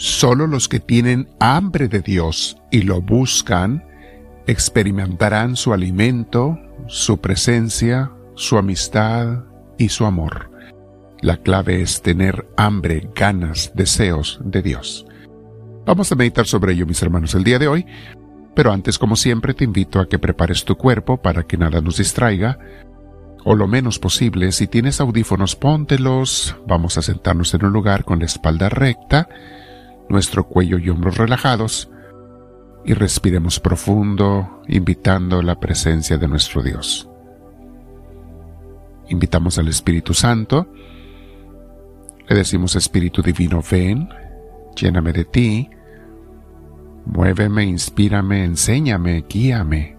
Solo los que tienen hambre de Dios y lo buscan experimentarán su alimento, su presencia, su amistad y su amor. La clave es tener hambre, ganas, deseos de Dios. Vamos a meditar sobre ello, mis hermanos, el día de hoy, pero antes, como siempre, te invito a que prepares tu cuerpo para que nada nos distraiga, o lo menos posible, si tienes audífonos, póntelos, vamos a sentarnos en un lugar con la espalda recta, nuestro cuello y hombros relajados, y respiremos profundo, invitando la presencia de nuestro Dios. Invitamos al Espíritu Santo, le decimos Espíritu Divino, ven, lléname de ti, muéveme, inspírame, enséñame, guíame,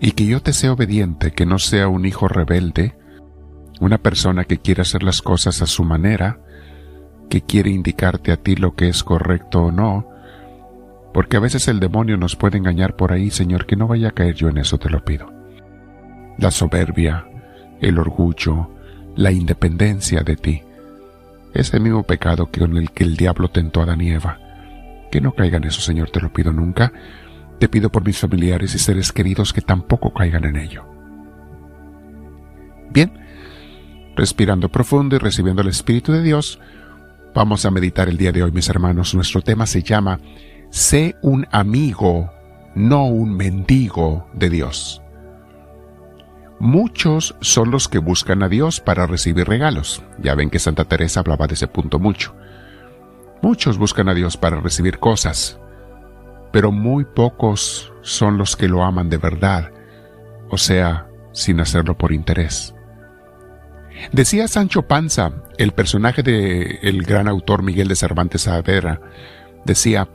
y que yo te sea obediente, que no sea un hijo rebelde, una persona que quiere hacer las cosas a su manera, que quiere indicarte a ti lo que es correcto o no, porque a veces el demonio nos puede engañar por ahí, Señor, que no vaya a caer yo en eso, te lo pido. La soberbia, el orgullo, la independencia de ti, ese mismo pecado que con el que el diablo tentó a Adán y Eva. Que no caigan en eso, Señor, te lo pido nunca. Te pido por mis familiares y seres queridos que tampoco caigan en ello. Bien, respirando profundo y recibiendo el Espíritu de Dios, vamos a meditar el día de hoy, mis hermanos. Nuestro tema se llama Sé un amigo, no un mendigo de Dios. Muchos son los que buscan a Dios para recibir regalos. Ya ven que Santa Teresa hablaba de ese punto mucho. Muchos buscan a Dios para recibir cosas, pero muy pocos son los que lo aman de verdad, o sea, sin hacerlo por interés. Decía Sancho Panza, el personaje del el gran autor Miguel de Cervantes Saavedra, decía,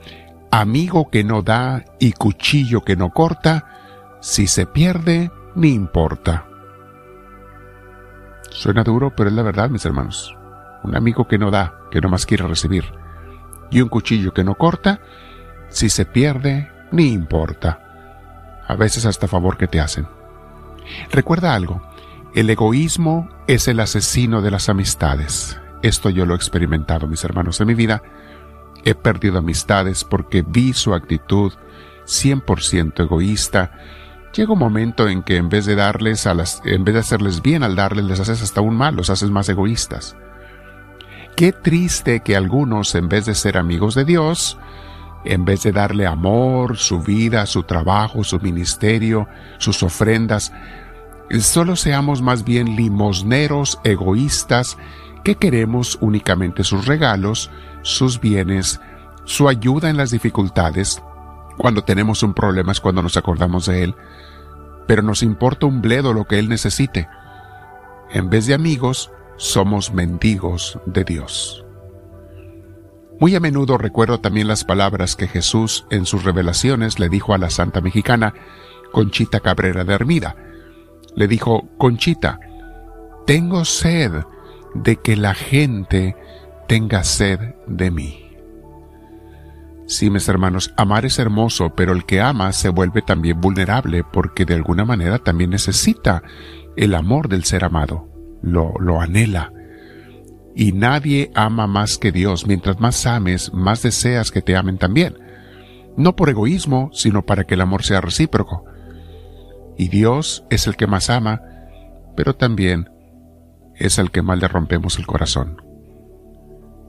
amigo que no da y cuchillo que no corta, si se pierde, ni importa. Suena duro, pero es la verdad, mis hermanos. Un amigo que no da, que no más quiere recibir, y un cuchillo que no corta, si se pierde, ni importa. A veces hasta favor que te hacen. Recuerda algo, el egoísmo es el asesino de las amistades. Esto yo lo he experimentado, mis hermanos, en mi vida. He perdido amistades porque vi su actitud 100% egoísta. Llega un momento en que en vez de darles a las, en vez de hacerles bien al darles, les haces hasta un mal, los haces más egoístas. Qué triste que algunos, en vez de ser amigos de Dios, en vez de darle amor, su vida, su trabajo, su ministerio, sus ofrendas, solo seamos más bien limosneros, egoístas, que queremos únicamente sus regalos, sus bienes, su ayuda en las dificultades. Cuando tenemos un problema es cuando nos acordamos de Él, pero nos importa un bledo lo que Él necesite. En vez de amigos, somos mendigos de Dios. Muy a menudo recuerdo también las palabras que Jesús en sus revelaciones le dijo a la santa mexicana Conchita Cabrera de Hermida. Le dijo, Conchita, tengo sed de que la gente tenga sed de mí. Sí, mis hermanos, amar es hermoso, pero el que ama se vuelve también vulnerable porque de alguna manera también necesita el amor del ser amado lo, lo anhela. Y nadie ama más que Dios. Mientras más ames, más deseas que te amen también. No por egoísmo, sino para que el amor sea recíproco. Y Dios es el que más ama, pero también es el que más le rompemos el corazón.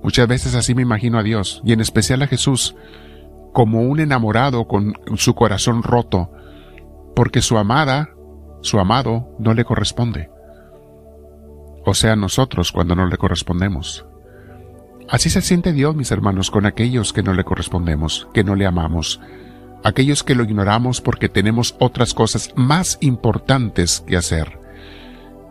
Muchas veces así me imagino a Dios, y en especial a Jesús, como un enamorado con su corazón roto, porque su amada, su amado, no le corresponde o sea nosotros cuando no le correspondemos. Así se siente Dios, mis hermanos, con aquellos que no le correspondemos, que no le amamos, aquellos que lo ignoramos porque tenemos otras cosas más importantes que hacer.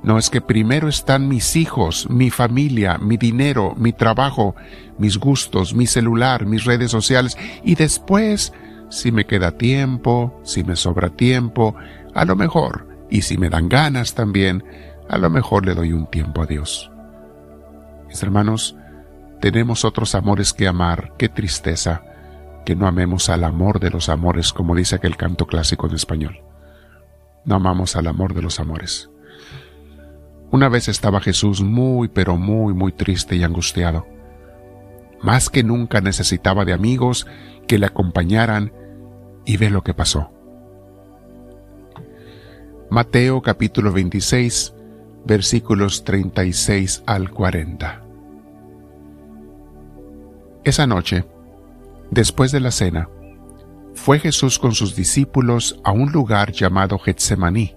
No es que primero están mis hijos, mi familia, mi dinero, mi trabajo, mis gustos, mi celular, mis redes sociales, y después, si me queda tiempo, si me sobra tiempo, a lo mejor, y si me dan ganas también, a lo mejor le doy un tiempo a Dios. Mis hermanos, tenemos otros amores que amar, qué tristeza que no amemos al amor de los amores, como dice aquel canto clásico en español. No amamos al amor de los amores. Una vez estaba Jesús muy, pero muy, muy triste y angustiado. Más que nunca necesitaba de amigos que le acompañaran y ve lo que pasó. Mateo capítulo 26 versículos 36 al 40. Esa noche, después de la cena, fue Jesús con sus discípulos a un lugar llamado Getsemaní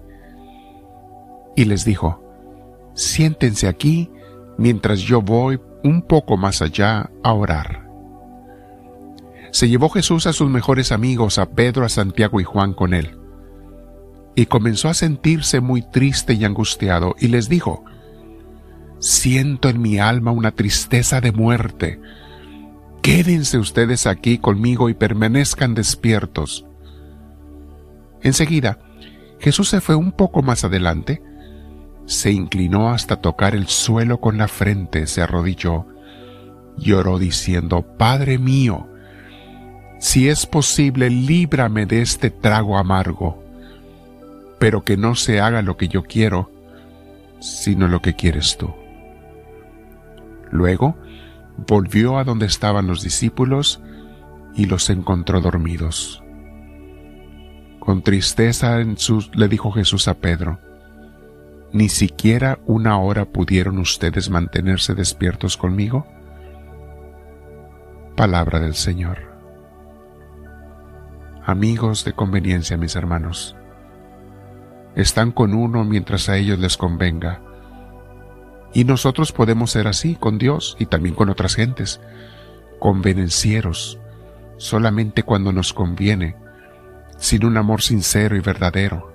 y les dijo, siéntense aquí mientras yo voy un poco más allá a orar. Se llevó Jesús a sus mejores amigos, a Pedro, a Santiago y Juan con él y comenzó a sentirse muy triste y angustiado, y les dijo, Siento en mi alma una tristeza de muerte. Quédense ustedes aquí conmigo y permanezcan despiertos. Enseguida, Jesús se fue un poco más adelante, se inclinó hasta tocar el suelo con la frente, se arrodilló y oró diciendo, Padre mío, si es posible, líbrame de este trago amargo pero que no se haga lo que yo quiero, sino lo que quieres tú. Luego volvió a donde estaban los discípulos y los encontró dormidos. Con tristeza en le dijo Jesús a Pedro, ¿Ni siquiera una hora pudieron ustedes mantenerse despiertos conmigo? Palabra del Señor. Amigos de conveniencia, mis hermanos, están con uno mientras a ellos les convenga. Y nosotros podemos ser así con Dios y también con otras gentes, convenencieros, solamente cuando nos conviene, sin un amor sincero y verdadero.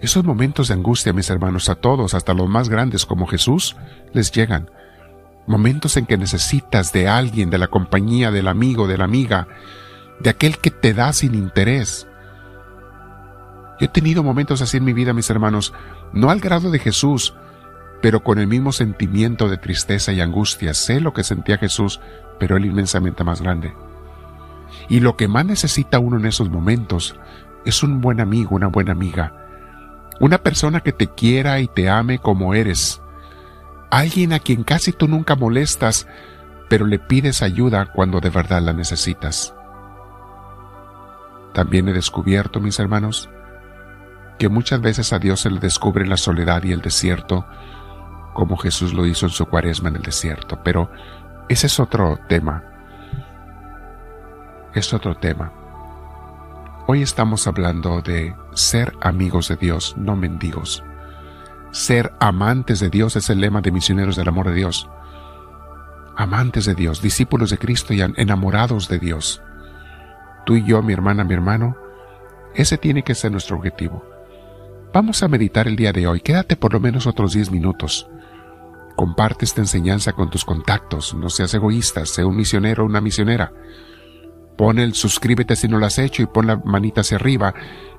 Esos momentos de angustia, mis hermanos, a todos, hasta los más grandes como Jesús, les llegan. Momentos en que necesitas de alguien, de la compañía, del amigo, de la amiga, de aquel que te da sin interés, yo he tenido momentos así en mi vida, mis hermanos, no al grado de Jesús, pero con el mismo sentimiento de tristeza y angustia. Sé lo que sentía Jesús, pero él inmensamente más grande. Y lo que más necesita uno en esos momentos es un buen amigo, una buena amiga. Una persona que te quiera y te ame como eres. Alguien a quien casi tú nunca molestas, pero le pides ayuda cuando de verdad la necesitas. También he descubierto, mis hermanos, que muchas veces a Dios se le descubre la soledad y el desierto, como Jesús lo hizo en su cuaresma en el desierto. Pero ese es otro tema. Es otro tema. Hoy estamos hablando de ser amigos de Dios, no mendigos. Ser amantes de Dios es el lema de misioneros del amor de Dios. Amantes de Dios, discípulos de Cristo y enamorados de Dios. Tú y yo, mi hermana, mi hermano, ese tiene que ser nuestro objetivo Vamos a meditar el día de hoy. Quédate por lo menos otros 10 minutos. Comparte esta enseñanza con tus contactos. No seas egoísta. Sé un misionero o una misionera. Pon el suscríbete si no lo has hecho y pon la manita hacia arriba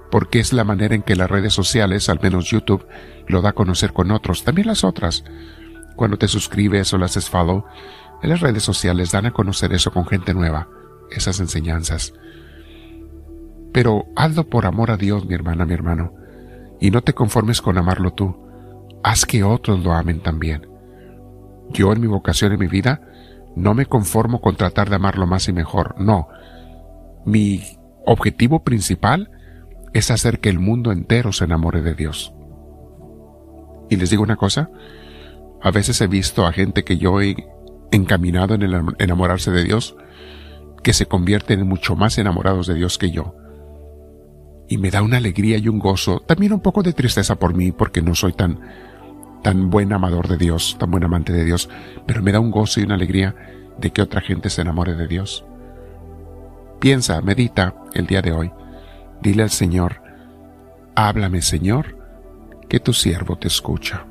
porque es la manera en que las redes sociales, al menos YouTube, lo da a conocer con otros. También las otras. Cuando te suscribes o le haces follow, en las redes sociales dan a conocer eso con gente nueva, esas enseñanzas. Pero hazlo por amor a Dios, mi hermana, mi hermano y no te conformes con amarlo tú, haz que otros lo amen también. Yo en mi vocación en mi vida no me conformo con tratar de amarlo más y mejor, no. Mi objetivo principal es hacer que el mundo entero se enamore de Dios. Y les digo una cosa, a veces he visto a gente que yo he encaminado en enamorarse de Dios, que se convierten en mucho más enamorados de Dios que yo y me da una alegría y un gozo, también un poco de tristeza por mí porque no soy tan tan buen amador de Dios, tan buen amante de Dios, pero me da un gozo y una alegría de que otra gente se enamore de Dios. Piensa, medita el día de hoy. Dile al Señor, háblame Señor, que tu siervo te escucha.